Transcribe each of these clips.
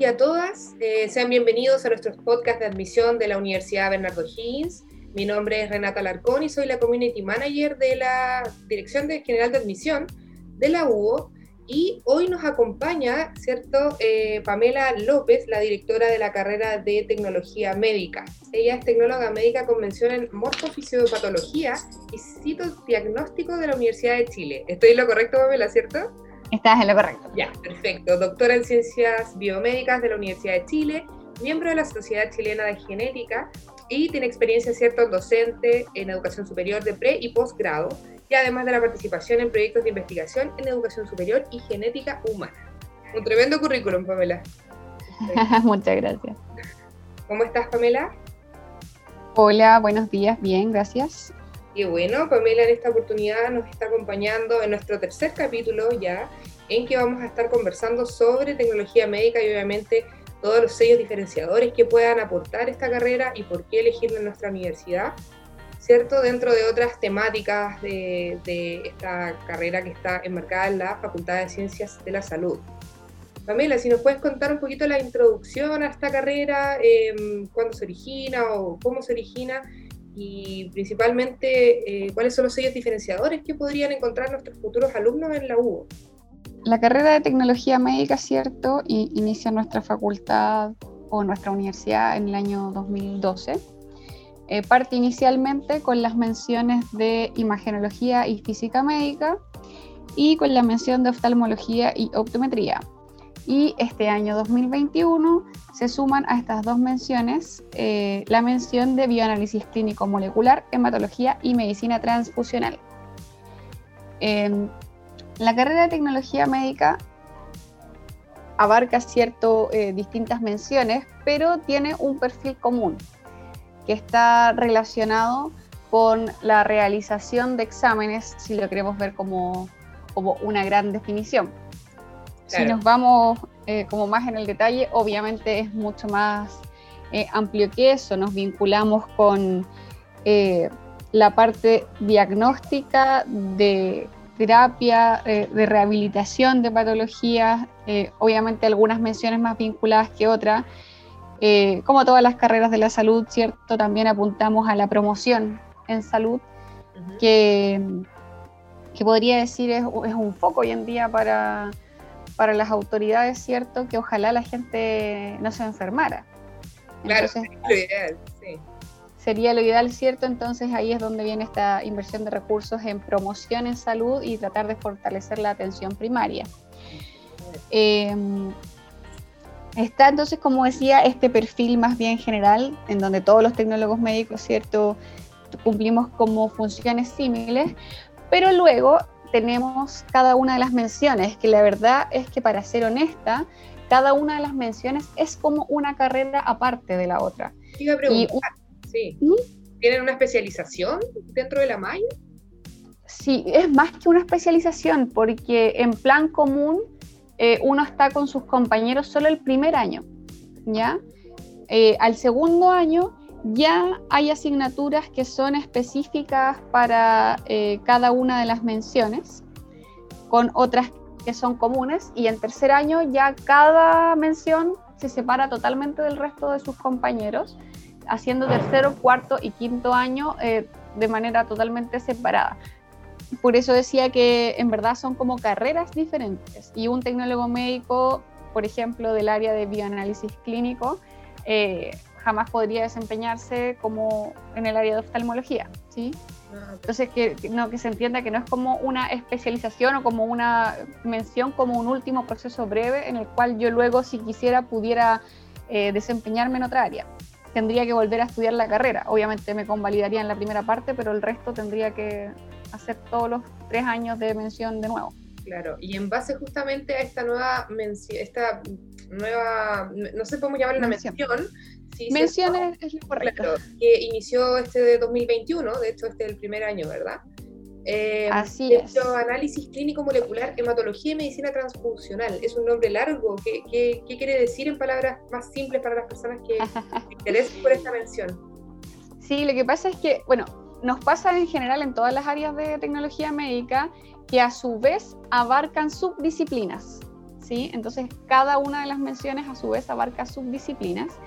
y a todas. Eh, sean bienvenidos a nuestros podcasts de admisión de la Universidad Bernardo Higgins. Mi nombre es Renata Larcón y soy la Community Manager de la Dirección General de Admisión de la UO. Y hoy nos acompaña, ¿cierto?, eh, Pamela López, la directora de la carrera de Tecnología Médica. Ella es tecnóloga médica con mención en morfofisiopatología y citodiagnóstico de la Universidad de Chile. ¿Estoy en lo correcto, Pamela, cierto? Estás en lo correcto. Ya, perfecto. Doctora en Ciencias Biomédicas de la Universidad de Chile, miembro de la Sociedad Chilena de Genética y tiene experiencia, ¿cierto?, docente en educación superior de pre y posgrado, y además de la participación en proyectos de investigación en educación superior y genética humana. Un tremendo currículum, Pamela. Muchas gracias. ¿Cómo estás, Pamela? Hola, buenos días, bien, gracias. Bueno, Pamela en esta oportunidad nos está acompañando en nuestro tercer capítulo ya, en que vamos a estar conversando sobre tecnología médica y obviamente todos los sellos diferenciadores que puedan aportar esta carrera y por qué elegirla en nuestra universidad, ¿cierto? Dentro de otras temáticas de, esta carrera que está enmarcada en la Facultad de Ciencias de la Salud. Pamela, si nos puedes contar un poquito la introducción a esta carrera, eh, cuándo se origina o cómo se origina y principalmente eh, cuáles son los sellos diferenciadores que podrían encontrar nuestros futuros alumnos en la UO. La carrera de tecnología médica, cierto, inicia nuestra facultad o nuestra universidad en el año 2012. Eh, parte inicialmente con las menciones de imagenología y física médica y con la mención de oftalmología y optometría y este año 2021 se suman a estas dos menciones eh, la mención de bioanálisis clínico molecular, hematología y medicina transfusional. Em, la carrera de tecnología médica abarca cierto eh, distintas menciones, pero tiene un perfil común que está relacionado con la realización de exámenes, si lo queremos ver como, como una gran definición. Si nos vamos eh, como más en el detalle, obviamente es mucho más eh, amplio que eso. Nos vinculamos con eh, la parte diagnóstica de terapia, de rehabilitación de patologías, obviamente algunas menciones más vinculadas que otras. como todas las carreras de la salud, ¿cierto? También apuntamos a la promoción en salud, que, que podría decir es, es un foco hoy en día para, para las autoridades, ¿cierto? Que ojalá la gente no se enfermara. Claro, sería lo ideal, sí. Sería lo ideal, ¿cierto? Entonces ahí es donde viene esta inversión de recursos en promoción en salud y tratar de fortalecer la atención primaria. Em, está entonces, como decía, este perfil más bien general, en donde todos los tecnólogos médicos, ¿cierto? Cumplimos como funciones similares, pero luego tenemos cada una de las menciones, que la verdad es que para ser honesta, cada una de las menciones es como una carrera aparte de la otra. Iba sí. ¿Tienen una especialización dentro de la malla? Sí, es más que una especialización, porque en plan común eh, uno está con sus compañeros solo el primer año, ¿ya? Eh, al segundo año ya hay asignaturas que son específicas para eh, cada una de las menciones, con otras que son comunes, y en tercer año ya cada mención se separa totalmente del resto de sus compañeros, haciendo tercero, cuarto y quinto año eh, de manera totalmente separada. Por eso decía que en verdad son como carreras diferentes y un tecnólogo médico, por ejemplo, del área de bioanálisis clínico, eh, jamás podría desempeñarse como en el área de oftalmología, ¿sí? Ah, Entonces, que, no, que se entienda que no es como una especialización o como una mención, como un último proceso breve en el cual yo luego, si quisiera, pudiera eh, desempeñarme en otra área. Tendría que volver a estudiar la carrera. Obviamente me convalidaría en la primera parte, pero el resto tendría que hacer todos los tres años de mención de nuevo. Claro, y en base justamente a esta nueva mención, esta nueva, no sé cómo llamarla una mención, Menciones es lo correcto. que inició este de 2021, de hecho este es el primer año, ¿verdad? Eh, Así es. Análisis clínico molecular, hematología y medicina transfusional. Es un nombre largo. ¿Qué, qué, quiere decir en palabras más simples para las personas que se interesen por esta mención? Sí, lo que pasa es que, bueno, nos pasa en general en todas las áreas de tecnología médica que a su vez abarcan subdisciplinas. ¿sí? Entonces, cada una de las menciones a su vez abarca subdisciplinas.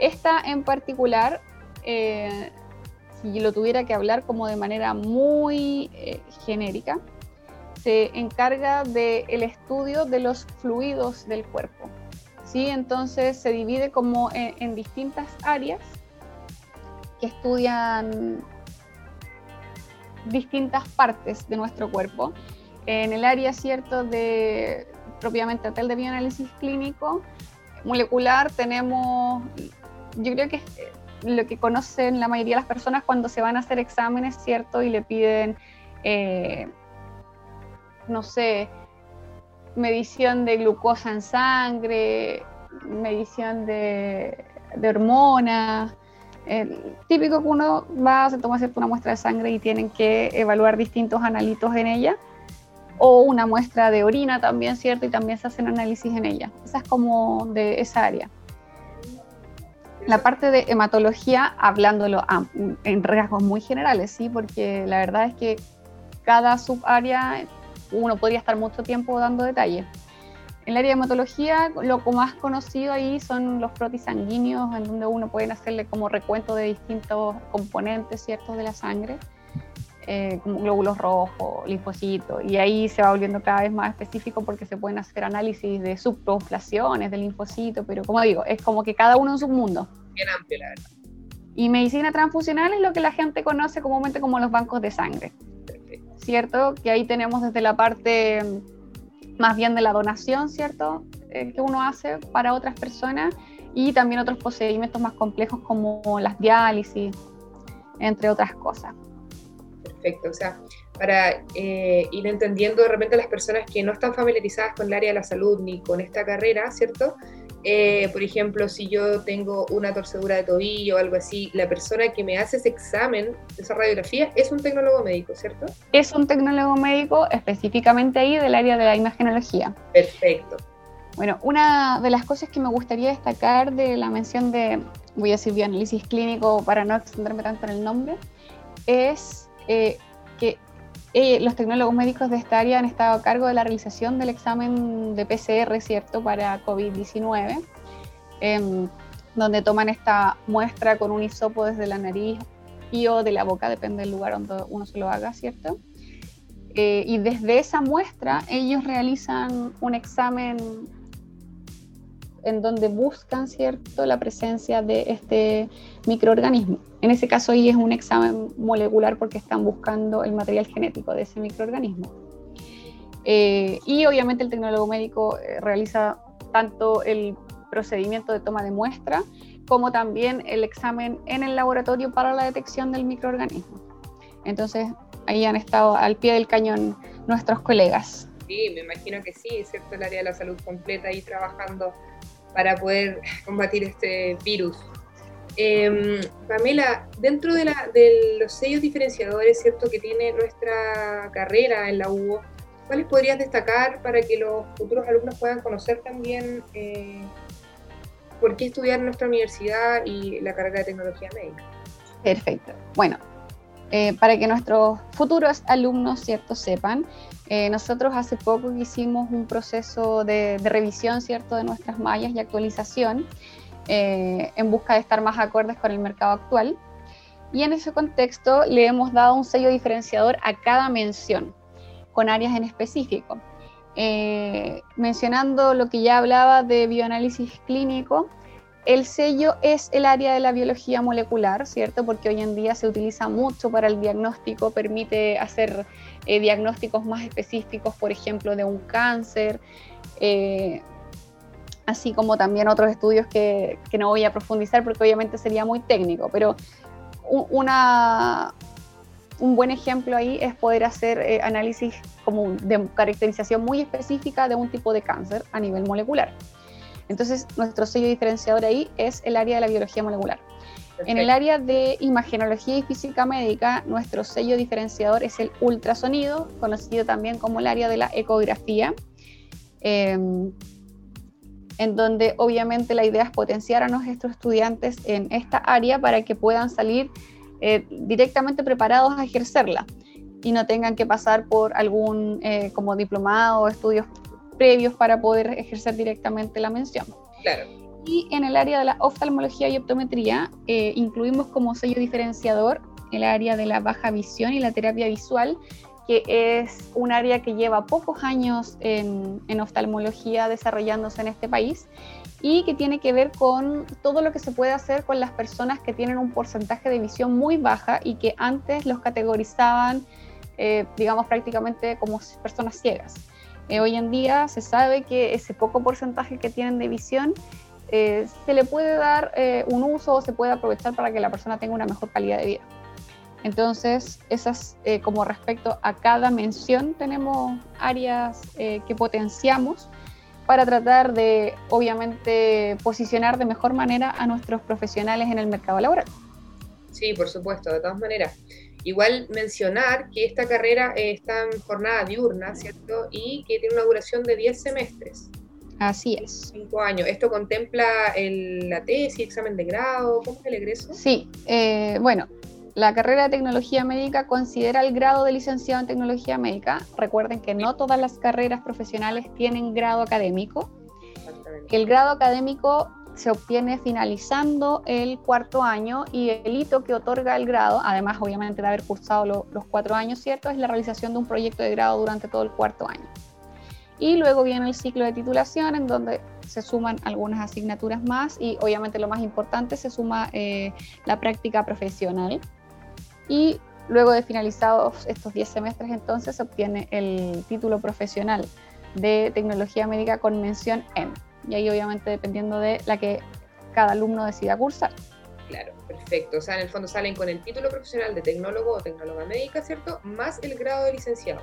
Esta en particular, eh, si lo tuviera que hablar como de manera muy eh, genérica, se encarga del estudio de los fluidos del cuerpo. ¿sí? Entonces se divide como en, distintas áreas que estudian distintas partes de nuestro cuerpo. En el área, cierto, de propiamente tal de bioanálisis clínico, molecular, tenemos, yo creo que lo que conocen la mayoría de las personas cuando se van a hacer exámenes, ¿cierto? Y le piden, eh, no sé, medición de glucosa en sangre, medición de, hormonas. Típico que uno va, se toma una muestra de sangre y tienen que evaluar distintos analitos en ella, o una muestra de orina también, ¿cierto? Y también se hacen análisis en ella. Esa es como de esa área. La parte de hematología, hablándolo en rasgos muy generales, ¿sí? Porque la verdad es que cada subárea uno podría estar mucho tiempo dando detalles. En el área de hematología, lo más conocido ahí son los protisanguíneos, en donde uno puede hacerle como recuento de distintos componentes ciertos de la sangre, eh, como glóbulos rojos, linfocitos, y ahí se va volviendo cada vez más específico porque se pueden hacer análisis de subpopulaciones del linfocito, pero como digo, es como que cada uno en su mundo. Bien amplio, la verdad. Y medicina transfusional es lo que la gente conoce comúnmente como los bancos de sangre. ¿cierto? Que ahí tenemos desde la parte más bien de la donación, ¿cierto? Eh, que uno hace para otras personas y también otros procedimientos más complejos como las diálisis, entre otras cosas. Perfecto, o sea, para eh, ir entendiendo de repente a las personas que no están familiarizadas con el área de la salud ni con esta carrera, ¿cierto? Eh, por ejemplo, si yo tengo una torcedura de tobillo o algo así, la persona que me hace ese examen, esa radiografía, es un tecnólogo médico, ¿cierto? Es un tecnólogo médico específicamente ahí del área de la imagenología. Perfecto. Bueno, una de las cosas que me gustaría destacar de la mención de, voy a decir bioanálisis clínico para no extenderme tanto en el nombre, es eh, que eh, los tecnólogos médicos de esta área han estado a cargo de la realización del examen de PCR, ¿cierto?, para COVID-19, em, donde toman esta muestra con un hisopo desde la nariz y o de la boca, depende del lugar donde uno se lo haga, ¿cierto? Eh, y desde esa muestra ellos realizan un examen en donde buscan, ¿cierto?, la presencia de este microorganismo. En ese caso ahí es un examen molecular porque están buscando el material genético de ese microorganismo. Eh, y obviamente el tecnólogo médico eh, realiza tanto el procedimiento de toma de muestra como también el examen en el laboratorio para la detección del microorganismo. Entonces ahí han estado al pie del cañón nuestros colegas. Sí, me imagino que sí, ¿cierto? El área de la salud completa ahí trabajando para poder combatir este virus. Em, Pamela, dentro de, los sellos diferenciadores ¿cierto? que tiene nuestra carrera en la UBO, ¿cuáles podrías destacar para que los futuros alumnos puedan conocer también eh, por qué estudiar en nuestra universidad y la carrera de tecnología médica? Perfecto. Bueno, eh, para que nuestros futuros alumnos ¿cierto? sepan, eh, nosotros hace poco hicimos un proceso de, de, revisión ¿cierto? de nuestras mallas y actualización eh, en busca de estar más acordes con el mercado actual. Y en ese contexto le hemos dado un sello diferenciador a cada mención, con áreas en específico. Eh, mencionando lo que ya hablaba de bioanálisis clínico, el sello es el área de la biología molecular, ¿cierto? Porque hoy en día se utiliza mucho para el diagnóstico, permite hacer eh, diagnósticos más específicos, por ejemplo, de un cáncer, así como también otros estudios que, no voy a profundizar porque obviamente sería muy técnico, pero una, un buen ejemplo ahí es poder hacer eh, análisis como de caracterización muy específica de un tipo de cáncer a nivel molecular. Entonces, nuestro sello diferenciador ahí es el área de la biología molecular. En el área de imagenología y física médica, nuestro sello diferenciador es el ultrasonido, conocido también como el área de la ecografía. Em, en donde obviamente la idea es potenciar a nuestros estudiantes en esta área para que puedan salir eh, directamente preparados a ejercerla y no tengan que pasar por algún eh, como diplomado o estudios previos para poder ejercer directamente la mención. Claro. Y en el área de la oftalmología y optometría eh, incluimos como sello diferenciador el área de la baja visión y la terapia visual, que es un área que lleva pocos años en, en oftalmología desarrollándose en este país y que tiene que ver con todo lo que se puede hacer con las personas que tienen un porcentaje de visión muy baja y que antes los categorizaban, eh, digamos, prácticamente como personas ciegas. Eh, hoy en día se sabe que ese poco porcentaje que tienen de visión eh, se le puede dar un uso o se puede aprovechar para que la persona tenga una mejor calidad de vida. Entonces, esas, como respecto a cada mención, tenemos áreas que potenciamos para tratar de, obviamente, posicionar de mejor manera a nuestros profesionales en el mercado laboral. Sí, por supuesto, de todas maneras. Igual mencionar que esta carrera está en jornada diurna, ¿cierto? Y que tiene una duración de 10 semestres. Así es. Cinco años. ¿Esto contempla la tesis, examen de grado? ¿Cómo es el egreso? Sí, eh, bueno, la carrera de tecnología médica considera el grado de licenciado en tecnología médica. Recuerden que no todas las carreras profesionales tienen grado académico. El grado académico se obtiene finalizando el cuarto año y el hito que otorga el grado, además obviamente de haber cursado los cuatro años, ¿cierto? Es la realización de un proyecto de grado durante todo el cuarto año. Y luego viene el ciclo de titulación en donde se suman algunas asignaturas más y obviamente lo más importante se suma eh, la práctica profesional y luego de finalizados estos 10 semestres entonces se obtiene el título profesional de tecnología médica con mención M. Y ahí obviamente dependiendo de la que cada alumno decida cursar. Claro, perfecto. O sea, en el fondo salen con el título profesional de tecnólogo o tecnóloga médica, ¿cierto? Más el grado de licenciado.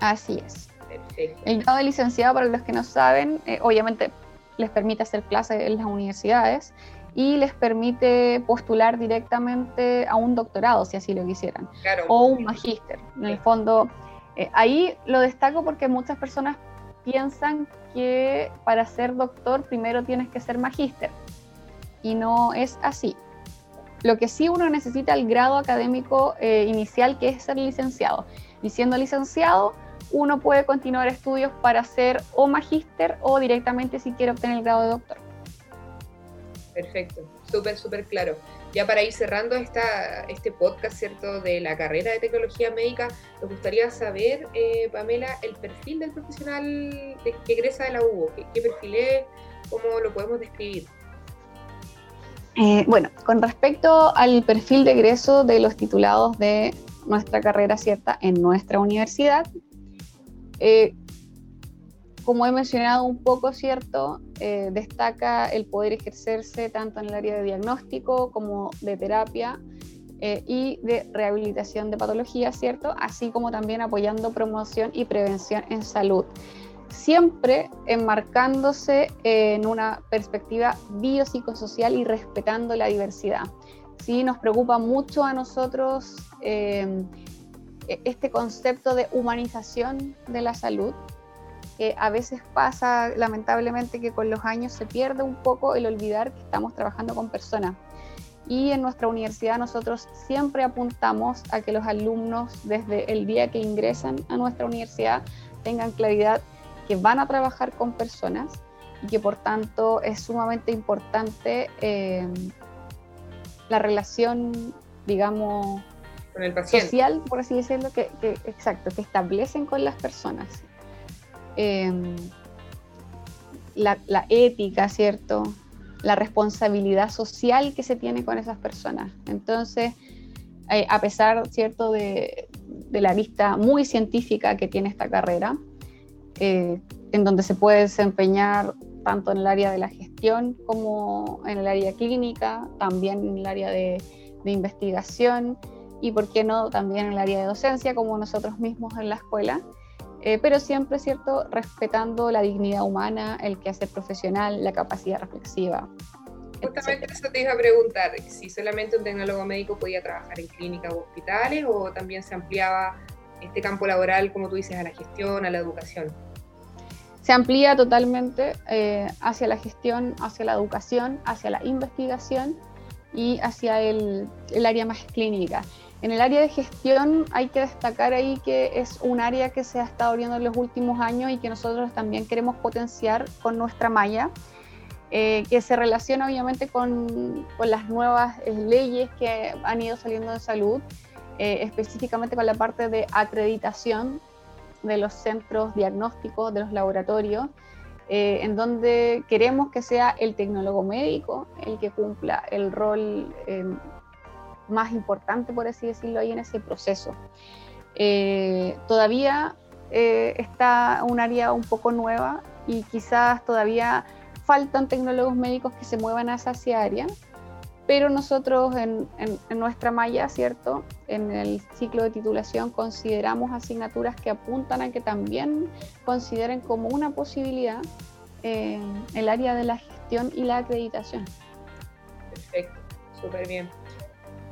Así es. Perfecto. El grado de licenciado, para los que no saben, eh, obviamente les permite hacer clases en las universidades y les permite postular directamente a un doctorado, si así lo quisieran, o un magíster. En el fondo, eh, ahí lo destaco porque muchas personas piensan que para ser doctor primero tienes que ser magíster, y no es así. Lo que sí uno necesita el grado académico eh, inicial, que es ser licenciado. Y siendo licenciado, uno puede continuar estudios para ser o magíster o directamente si quiere obtener el grado de doctor. Perfecto, súper, súper claro. Ya para ir cerrando esta, este podcast, ¿cierto?, de la carrera de tecnología médica, nos gustaría saber, eh, Pamela, el perfil del profesional que egresa de la UBO. ¿Qué, perfil es? ¿Cómo lo podemos describir? Eh, bueno, con respecto al perfil de egreso de los titulados de nuestra carrera cierta en nuestra universidad, eh, como he mencionado un poco, ¿cierto? Eh, destaca el poder ejercerse tanto en el área de diagnóstico como de terapia eh, y de rehabilitación de patologías, ¿cierto? Así como también apoyando promoción y prevención en salud. Siempre enmarcándose en una perspectiva biopsicosocial y respetando la diversidad. Sí, nos preocupa mucho a nosotros eh, este concepto de humanización de la salud, que a veces pasa lamentablemente que con los años se pierde un poco el olvidar que estamos trabajando con personas. Y en nuestra universidad nosotros siempre apuntamos a que los alumnos desde el día que ingresan a nuestra universidad tengan claridad que van a trabajar con personas y que por tanto es sumamente importante eh, la relación, digamos, social, por así decirlo, que, que, exacto, que establecen con las personas. Em, la, ética, ¿cierto? La responsabilidad social que se tiene con esas personas. Entonces, eh, a pesar, ¿cierto?, de, la vista muy científica que tiene esta carrera, eh, en donde se puede desempeñar tanto en el área de la gestión como en el área clínica, también en el área de investigación y, ¿por qué no?, también en el área de docencia, como nosotros mismos en la escuela. Eh, pero siempre, ¿cierto?, respetando la dignidad humana, el quehacer profesional, la capacidad reflexiva. Justamente eso te iba a preguntar, si solamente un tecnólogo médico podía trabajar en clínicas o hospitales o también se ampliaba este campo laboral, como tú dices, a la gestión, a la educación. Se amplía totalmente eh, hacia la gestión, hacia la educación, hacia la investigación y hacia el, el área más clínica. En el área de gestión hay que destacar ahí que es un área que se ha estado abriendo en los últimos años y que nosotros también queremos potenciar con nuestra malla, eh, que se relaciona obviamente con, con las nuevas eh, leyes que han ido saliendo de salud, eh, específicamente con la parte de acreditación de los centros diagnósticos, de los laboratorios, en donde queremos que sea el tecnólogo médico el que cumpla el rol más importante, por así decirlo, ahí en ese proceso. Eh, todavía eh, está un área un poco nueva y quizás todavía faltan tecnólogos médicos que se muevan a esa área, pero nosotros en, nuestra malla, ¿cierto? En el ciclo de titulación consideramos asignaturas que apuntan a que también consideren como una posibilidad eh, el área de la gestión y la acreditación. Perfecto, súper bien.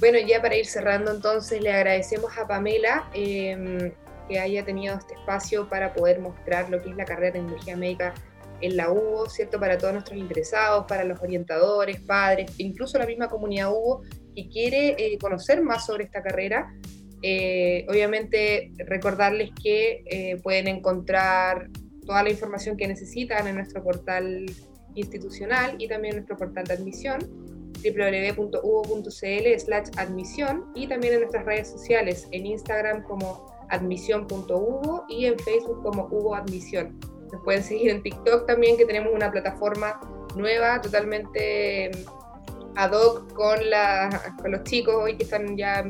Bueno, ya para ir cerrando entonces, le agradecemos a Pamela em, que haya tenido este espacio para poder mostrar lo que es la carrera de tecnología médica en la UBO, ¿cierto? Para todos nuestros interesados, para los orientadores, padres, incluso la misma comunidad UBO que quiere eh, conocer más sobre esta carrera. Eh, obviamente recordarles que eh, pueden encontrar toda la información que necesitan en nuestro portal institucional y también en nuestro portal de admisión www.uvo.cl slash admisión y también en nuestras redes sociales, en Instagram como admisión.uvo y en Facebook como Hugo Admisión. Nos pueden seguir en TikTok también, que tenemos una plataforma nueva, totalmente mm, ad hoc con, con los chicos hoy que están ya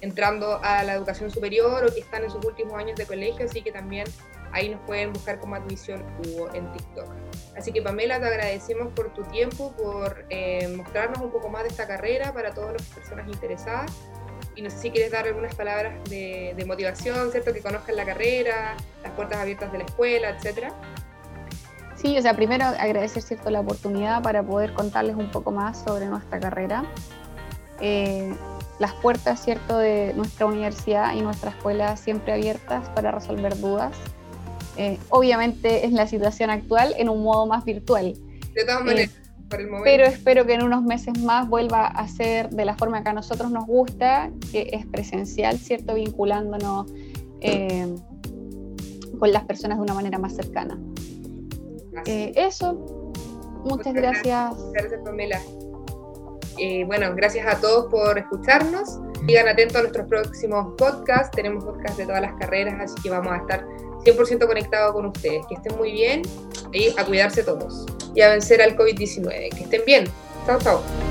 entrando a la educación superior o que están en sus últimos años de colegio, así que también ahí nos pueden buscar como admisión Hugo en TikTok. Así que Pamela, te agradecemos por tu tiempo, por eh, mostrarnos un poco más de esta carrera para todas las personas interesadas. Y no sé si quieres dar algunas palabras de, motivación, ¿cierto? Que conozcan la carrera, las puertas abiertas de la escuela, etcétera. Sí, o sea, primero agradecer cierto la oportunidad para poder contarles un poco más sobre nuestra carrera. Eh, las puertas, cierto, de nuestra universidad y nuestra escuela siempre abiertas para resolver dudas. Eh, obviamente es la situación actual en un modo más virtual. De todas maneras, eh, por el momento. Pero espero que en unos meses más vuelva a ser de la forma que a nosotros nos gusta, que es presencial, ¿cierto? Vinculándonos eh, con las personas de una manera más cercana. eso, muchas, gracias. Gracias, Pamela. bueno, gracias a todos por escucharnos. Sigan atentos a nuestros próximos podcasts. Tenemos podcasts de todas las carreras, así que vamos a estar 100% conectado con ustedes. Que estén muy bien y a cuidarse todos y a vencer al COVID-19. Que estén bien. Chao, chao.